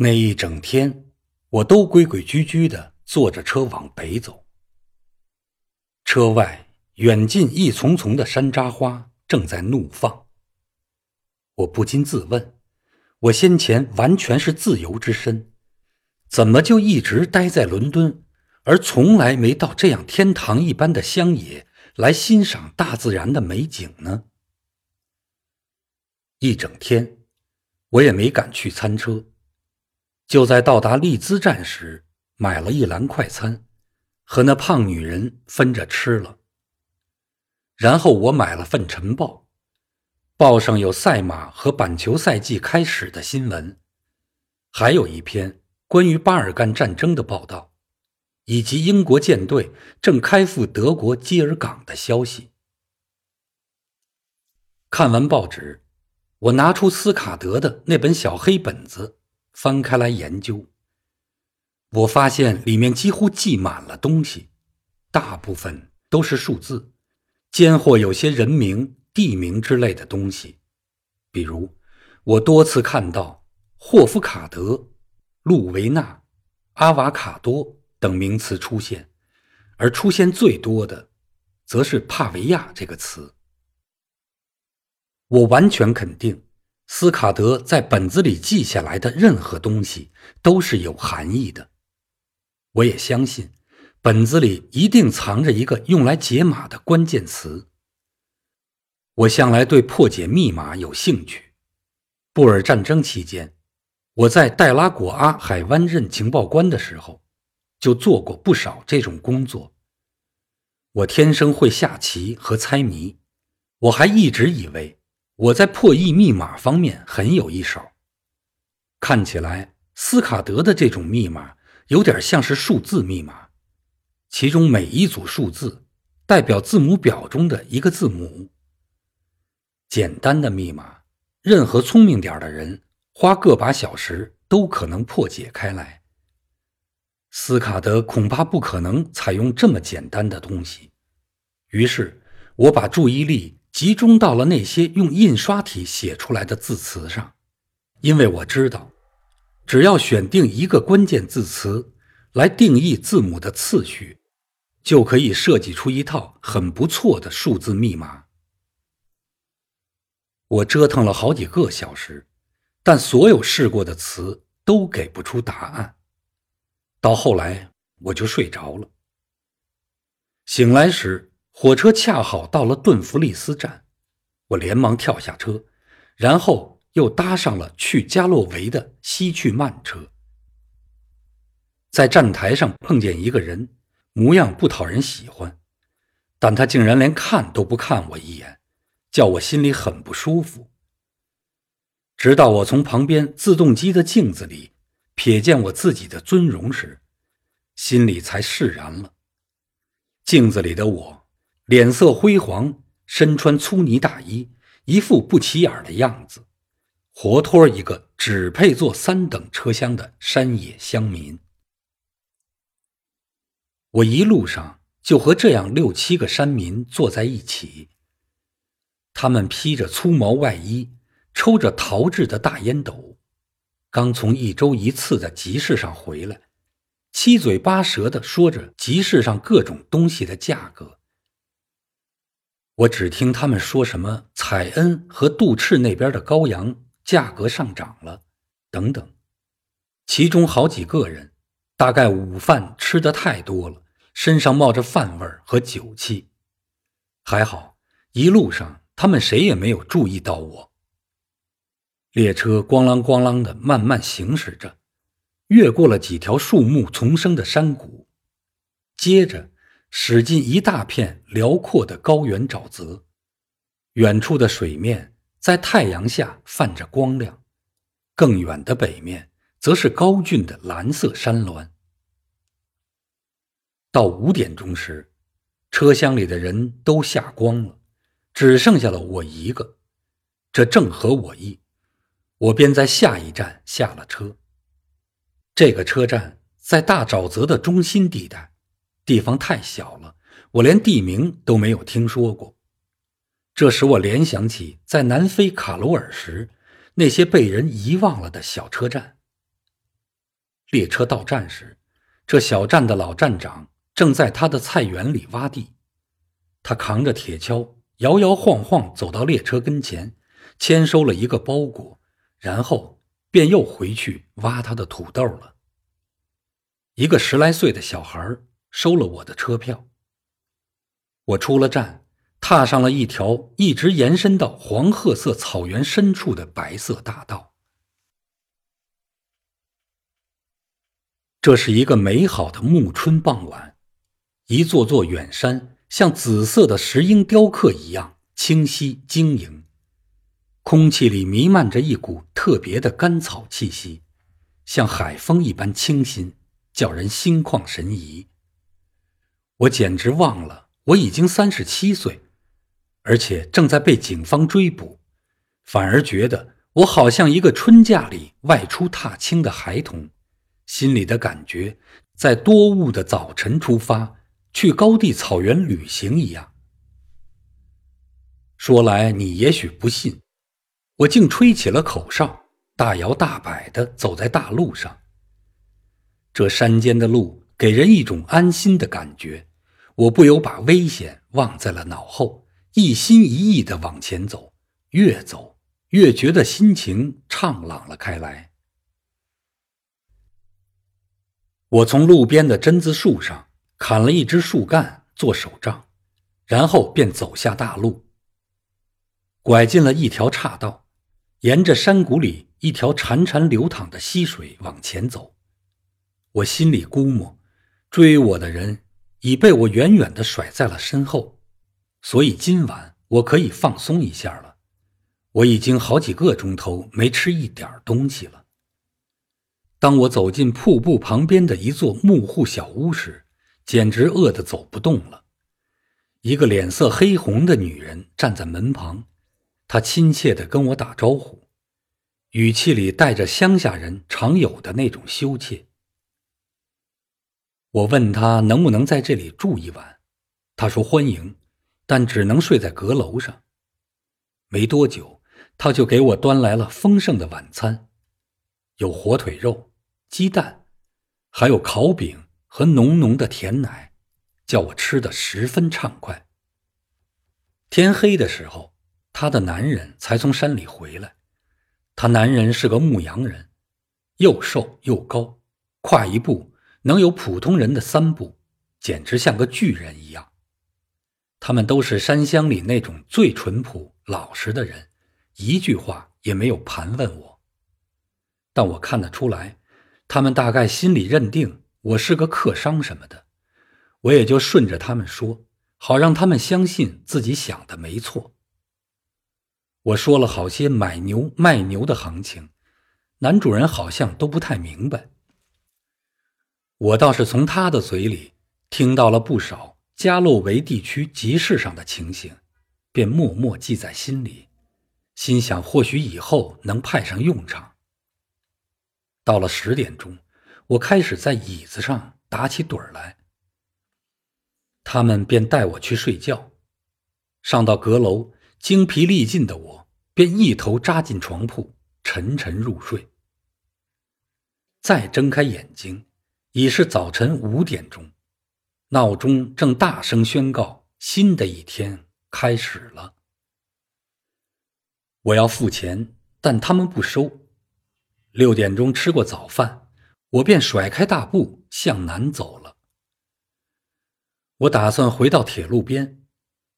那一整天，我都规规矩矩的坐着车往北走。车外远近一丛丛的山楂花正在怒放。我不禁自问：我先前完全是自由之身，怎么就一直待在伦敦，而从来没到这样天堂一般的乡野来欣赏大自然的美景呢？一整天，我也没敢去餐车。就在到达利兹站时，买了一篮快餐，和那胖女人分着吃了。然后我买了份晨报，报上有赛马和板球赛季开始的新闻，还有一篇关于巴尔干战争的报道，以及英国舰队正开赴德国基尔港的消息。看完报纸，我拿出斯卡德的那本小黑本子。翻开来研究，我发现里面几乎记满了东西，大部分都是数字，间或有些人名、地名之类的东西。比如，我多次看到霍夫卡德、路维纳、阿瓦卡多等名词出现，而出现最多的，则是帕维亚这个词。我完全肯定。斯卡德在本子里记下来的任何东西都是有含义的。我也相信，本子里一定藏着一个用来解码的关键词。我向来对破解密码有兴趣。布尔战争期间，我在戴拉果阿海湾任情报官的时候，就做过不少这种工作。我天生会下棋和猜谜，我还一直以为。我在破译密码方面很有一手。看起来，斯卡德的这种密码有点像是数字密码，其中每一组数字代表字母表中的一个字母。简单的密码，任何聪明点的人花个把小时都可能破解开来。斯卡德恐怕不可能采用这么简单的东西，于是我把注意力。集中到了那些用印刷体写出来的字词上，因为我知道，只要选定一个关键字词来定义字母的次序，就可以设计出一套很不错的数字密码。我折腾了好几个小时，但所有试过的词都给不出答案。到后来，我就睡着了。醒来时。火车恰好到了顿弗利斯站，我连忙跳下车，然后又搭上了去加洛维的西去慢车。在站台上碰见一个人，模样不讨人喜欢，但他竟然连看都不看我一眼，叫我心里很不舒服。直到我从旁边自动机的镜子里瞥见我自己的尊容时，心里才释然了。镜子里的我。脸色灰黄，身穿粗呢大衣，一副不起眼的样子，活脱一个只配坐三等车厢的山野乡民。我一路上就和这样六七个山民坐在一起，他们披着粗毛外衣，抽着陶制的大烟斗，刚从一周一次的集市上回来，七嘴八舌的说着集市上各种东西的价格。我只听他们说什么采恩和杜赤那边的羔羊价格上涨了，等等。其中好几个人，大概午饭吃的太多了，身上冒着饭味儿和酒气。还好，一路上他们谁也没有注意到我。列车咣啷咣啷的慢慢行驶着，越过了几条树木丛生的山谷，接着。驶进一大片辽阔的高原沼泽，远处的水面在太阳下泛着光亮，更远的北面则是高峻的蓝色山峦。到五点钟时，车厢里的人都下光了，只剩下了我一个，这正合我意。我便在下一站下了车。这个车站在大沼泽的中心地带。地方太小了，我连地名都没有听说过。这使我联想起在南非卡罗尔时那些被人遗忘了的小车站。列车到站时，这小站的老站长正在他的菜园里挖地。他扛着铁锹，摇摇晃晃走到列车跟前，签收了一个包裹，然后便又回去挖他的土豆了。一个十来岁的小孩收了我的车票。我出了站，踏上了一条一直延伸到黄褐色草原深处的白色大道。这是一个美好的暮春傍晚，一座座远山像紫色的石英雕刻一样清晰晶莹，空气里弥漫着一股特别的甘草气息，像海风一般清新，叫人心旷神怡。我简直忘了我已经三十七岁，而且正在被警方追捕，反而觉得我好像一个春假里外出踏青的孩童。心里的感觉，在多雾的早晨出发去高地草原旅行一样。说来你也许不信，我竟吹起了口哨，大摇大摆地走在大路上。这山间的路给人一种安心的感觉，我不由把危险忘在了脑后，一心一意地往前走，越走越觉得心情畅朗了开来。我从路边的榛子树上砍了一支树干做手杖，然后便走下大路，拐进了一条岔道，沿着山谷里一条潺潺流淌的溪水往前走。我心里估摸，追我的人已被我远远地甩在了身后，所以今晚我可以放松一下了。我已经好几个钟头没吃一点东西了。当我走进瀑布旁边的一座木户小屋时，简直饿得走不动了。一个脸色黑红的女人站在门旁，她亲切地跟我打招呼，语气里带着乡下人常有的那种羞怯。我问她能不能在这里住一晚，她说欢迎，但只能睡在阁楼上。没多久，她就给我端来了丰盛的晚餐，有火腿肉。鸡蛋，还有烤饼和浓浓的甜奶，叫我吃得十分畅快。天黑的时候，她的男人才从山里回来。她男人是个牧羊人，又瘦又高，跨一步能有普通人的三步，简直像个巨人一样。他们都是山乡里那种最淳朴老实的人，一句话也没有盘问我。但我看得出来。他们大概心里认定我是个客商什么的，我也就顺着他们说，好让他们相信自己想的没错。我说了好些买牛卖牛的行情，男主人好像都不太明白。我倒是从他的嘴里听到了不少加洛维地区集市上的情形，便默默记在心里，心想或许以后能派上用场。到了十点钟，我开始在椅子上打起盹儿来。他们便带我去睡觉。上到阁楼，精疲力尽的我便一头扎进床铺，沉沉入睡。再睁开眼睛，已是早晨五点钟，闹钟正大声宣告新的一天开始了。我要付钱，但他们不收。六点钟吃过早饭，我便甩开大步向南走了。我打算回到铁路边，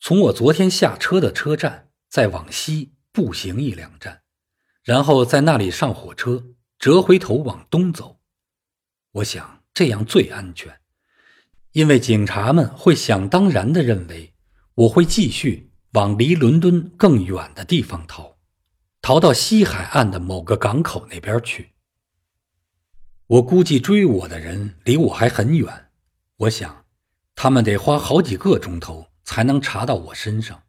从我昨天下车的车站再往西步行一两站，然后在那里上火车，折回头往东走。我想这样最安全，因为警察们会想当然的认为我会继续往离伦敦更远的地方逃。逃到西海岸的某个港口那边去。我估计追我的人离我还很远，我想，他们得花好几个钟头才能查到我身上，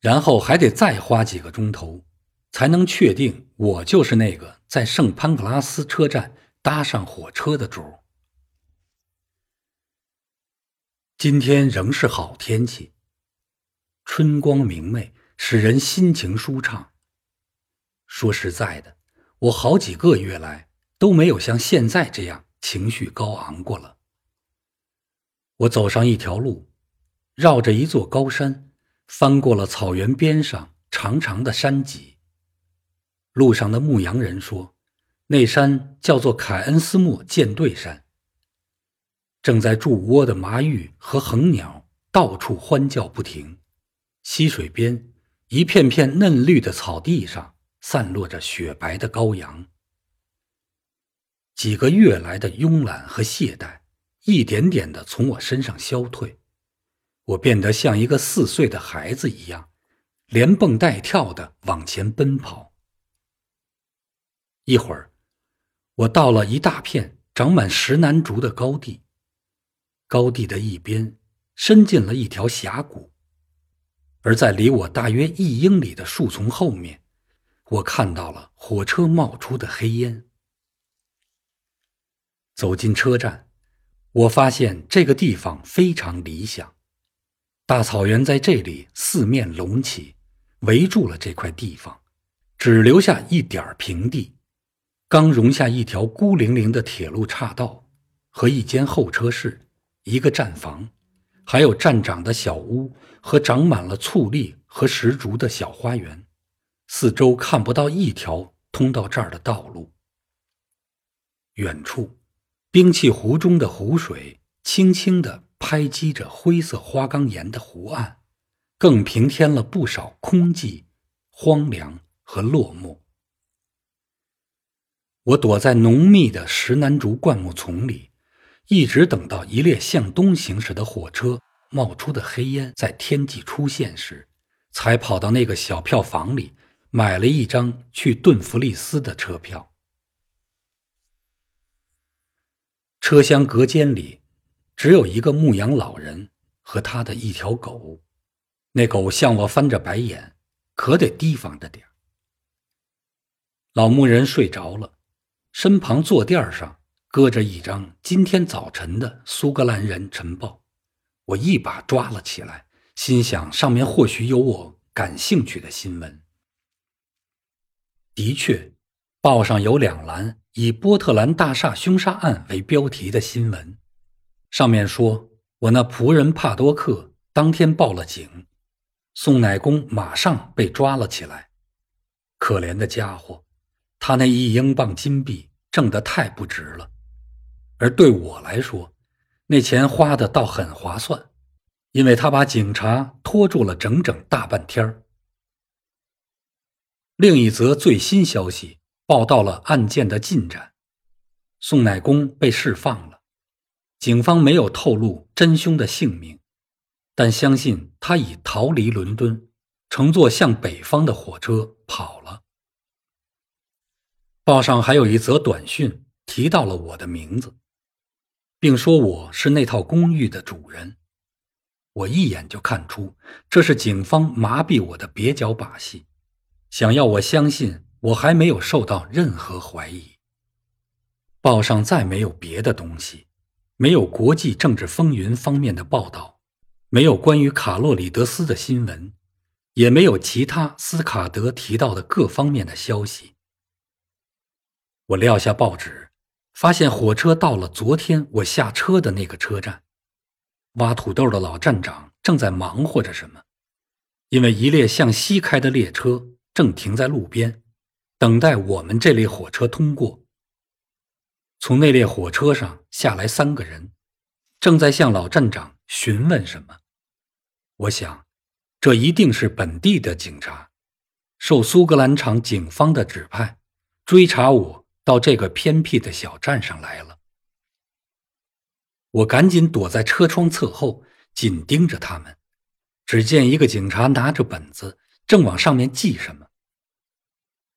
然后还得再花几个钟头，才能确定我就是那个在圣潘克拉斯车站搭上火车的主。今天仍是好天气，春光明媚，使人心情舒畅。说实在的，我好几个月来都没有像现在这样情绪高昂过了。我走上一条路，绕着一座高山，翻过了草原边上长长的山脊。路上的牧羊人说，那山叫做凯恩斯莫舰队山。正在筑窝的麻玉和恒鸟到处欢叫不停，溪水边一片片嫩绿的草地上散落着雪白的羔羊。几个月来的慵懒和懈怠，一点点的从我身上消退，我变得像一个四岁的孩子一样，连蹦带跳的往前奔跑。一会儿，我到了一大片长满石楠竹的高地。高地的一边伸进了一条峡谷，而在离我大约一英里的树丛后面，我看到了火车冒出的黑烟。走进车站，我发现这个地方非常理想，大草原在这里四面隆起，围住了这块地方，只留下一点平地，刚容下一条孤零零的铁路岔道和一间候车室。一个站房，还有站长的小屋和长满了醋栗和石竹的小花园，四周看不到一条通到这儿的道路。远处，冰器湖中的湖水轻轻地拍击着灰色花岗岩的湖岸，更平添了不少空寂、荒凉和落寞。我躲在浓密的石楠竹灌木丛里。一直等到一列向东行驶的火车冒出的黑烟在天际出现时，才跑到那个小票房里买了一张去顿弗利斯的车票。车厢隔间里只有一个牧羊老人和他的一条狗，那狗向我翻着白眼，可得提防着点老牧人睡着了，身旁坐垫上。搁着一张今天早晨的《苏格兰人晨报》，我一把抓了起来，心想上面或许有我感兴趣的新闻。的确，报上有两栏以波特兰大厦凶杀案为标题的新闻，上面说我那仆人帕多克当天报了警，宋乃公马上被抓了起来。可怜的家伙，他那一英镑金币挣得太不值了。而对我来说，那钱花的倒很划算，因为他把警察拖住了整整大半天另一则最新消息报道了案件的进展：宋乃公被释放了，警方没有透露真凶的姓名，但相信他已逃离伦敦，乘坐向北方的火车跑了。报上还有一则短讯提到了我的名字。并说我是那套公寓的主人，我一眼就看出这是警方麻痹我的蹩脚把戏，想要我相信我还没有受到任何怀疑。报上再没有别的东西，没有国际政治风云方面的报道，没有关于卡洛里德斯的新闻，也没有其他斯卡德提到的各方面的消息。我撂下报纸。发现火车到了昨天我下车的那个车站，挖土豆的老站长正在忙活着什么，因为一列向西开的列车正停在路边，等待我们这列火车通过。从那列火车上下来三个人，正在向老站长询问什么。我想，这一定是本地的警察，受苏格兰场警方的指派，追查我。到这个偏僻的小站上来了，我赶紧躲在车窗侧后，紧盯着他们。只见一个警察拿着本子，正往上面记什么。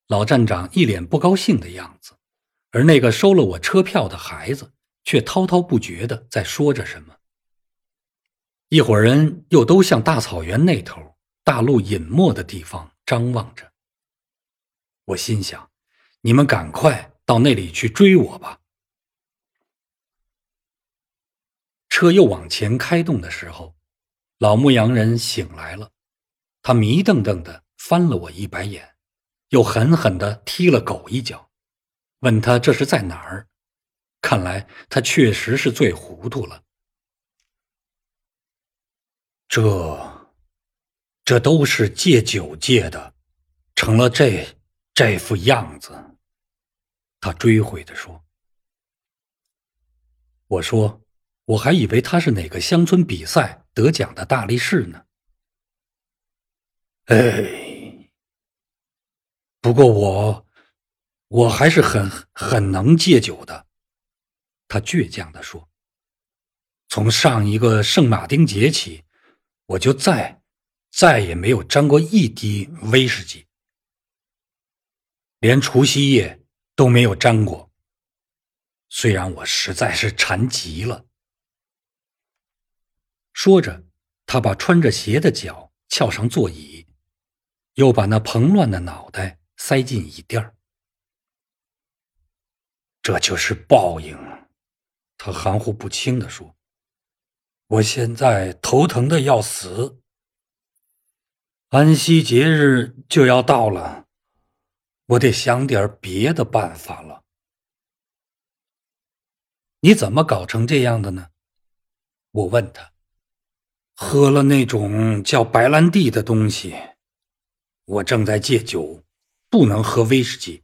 老站长一脸不高兴的样子，而那个收了我车票的孩子却滔滔不绝的在说着什么。一伙人又都向大草原那头大陆隐没的地方张望着。我心想：你们赶快！到那里去追我吧！车又往前开动的时候，老牧羊人醒来了，他迷瞪瞪的翻了我一白眼，又狠狠的踢了狗一脚。问他这是在哪儿。看来他确实是醉糊涂了。这，这都是戒酒戒的，成了这这副样子。他追悔地说：“我说，我还以为他是哪个乡村比赛得奖的大力士呢。哎，不过我，我还是很很能戒酒的。”他倔强地说：“从上一个圣马丁节起，我就再再也没有沾过一滴威士忌，连除夕夜。”都没有沾过。虽然我实在是馋极了。说着，他把穿着鞋的脚翘上座椅，又把那蓬乱的脑袋塞进椅垫儿。这就是报应，他含糊不清地说：“我现在头疼的要死，安息节日就要到了。”我得想点别的办法了。你怎么搞成这样的呢？我问他。喝了那种叫白兰地的东西。我正在戒酒，不能喝威士忌，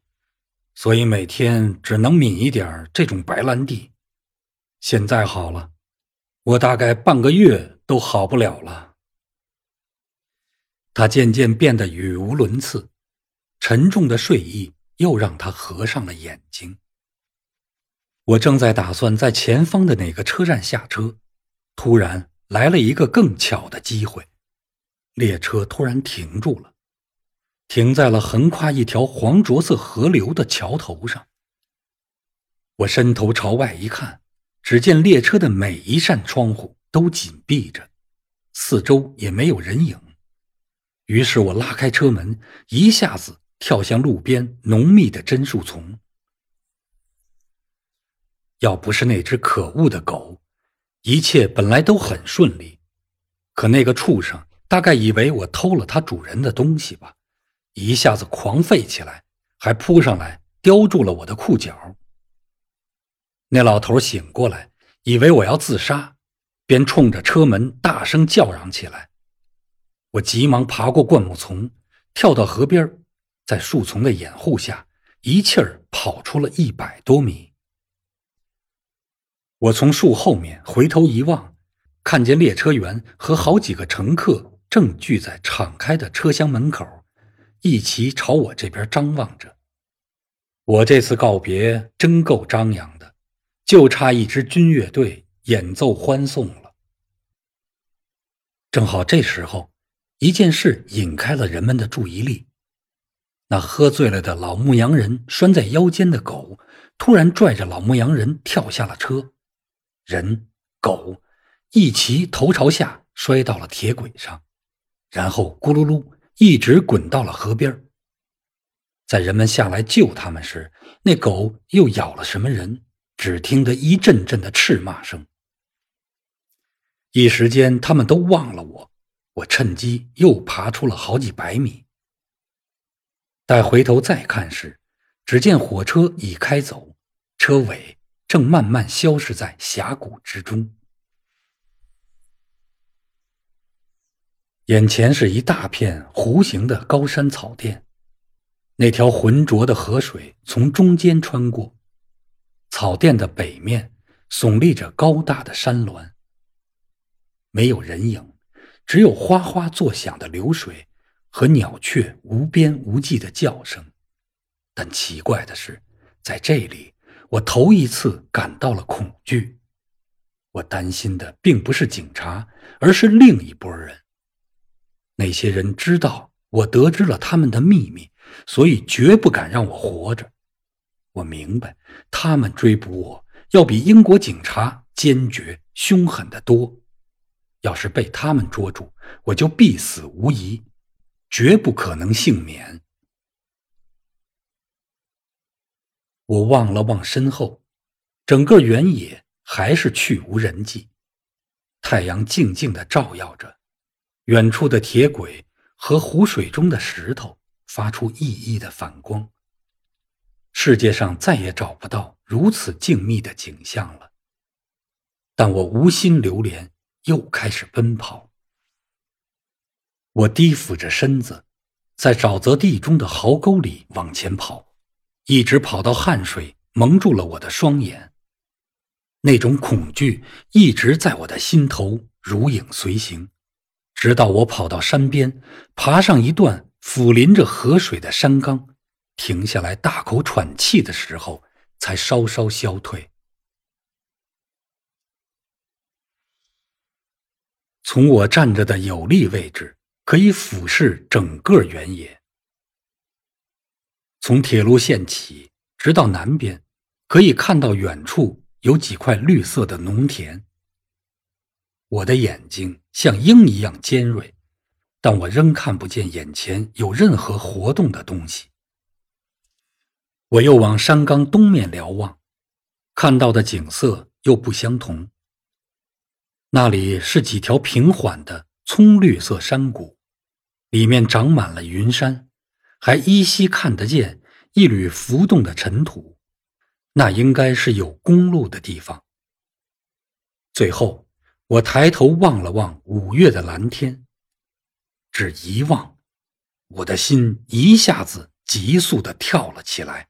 所以每天只能抿一点这种白兰地。现在好了，我大概半个月都好不了了。他渐渐变得语无伦次。沉重的睡意又让他合上了眼睛。我正在打算在前方的哪个车站下车，突然来了一个更巧的机会，列车突然停住了，停在了横跨一条黄浊色河流的桥头上。我伸头朝外一看，只见列车的每一扇窗户都紧闭着，四周也没有人影。于是我拉开车门，一下子。跳向路边浓密的针树丛。要不是那只可恶的狗，一切本来都很顺利。可那个畜生大概以为我偷了它主人的东西吧，一下子狂吠起来，还扑上来叼住了我的裤脚。那老头醒过来，以为我要自杀，便冲着车门大声叫嚷起来。我急忙爬过灌木丛，跳到河边在树丛的掩护下，一气儿跑出了一百多米。我从树后面回头一望，看见列车员和好几个乘客正聚在敞开的车厢门口，一齐朝我这边张望着。我这次告别真够张扬的，就差一支军乐队演奏欢送了。正好这时候，一件事引开了人们的注意力。那喝醉了的老牧羊人拴在腰间的狗，突然拽着老牧羊人跳下了车，人狗一齐头朝下摔到了铁轨上，然后咕噜噜一直滚到了河边。在人们下来救他们时，那狗又咬了什么人？只听得一阵阵的斥骂声。一时间，他们都忘了我，我趁机又爬出了好几百米。待回头再看时，只见火车已开走，车尾正慢慢消失在峡谷之中。眼前是一大片弧形的高山草甸，那条浑浊的河水从中间穿过。草甸的北面耸立着高大的山峦，没有人影，只有哗哗作响的流水。和鸟雀无边无际的叫声，但奇怪的是，在这里，我头一次感到了恐惧。我担心的并不是警察，而是另一拨人。那些人知道我得知了他们的秘密，所以绝不敢让我活着。我明白，他们追捕我要比英国警察坚决凶狠得多。要是被他们捉住，我就必死无疑。绝不可能幸免。我望了望身后，整个原野还是去无人迹。太阳静静的照耀着，远处的铁轨和湖水中的石头发出熠熠的反光。世界上再也找不到如此静谧的景象了。但我无心流连，又开始奔跑。我低俯着身子，在沼泽地中的壕沟里往前跑，一直跑到汗水蒙住了我的双眼。那种恐惧一直在我的心头如影随形，直到我跑到山边，爬上一段俯临着河水的山岗，停下来大口喘气的时候，才稍稍消退。从我站着的有利位置。可以俯视整个原野，从铁路线起，直到南边，可以看到远处有几块绿色的农田。我的眼睛像鹰一样尖锐，但我仍看不见眼前有任何活动的东西。我又往山岗东面瞭望，看到的景色又不相同。那里是几条平缓的葱绿色山谷。里面长满了云山，还依稀看得见一缕浮动的尘土，那应该是有公路的地方。最后，我抬头望了望五月的蓝天，只一望，我的心一下子急速的跳了起来。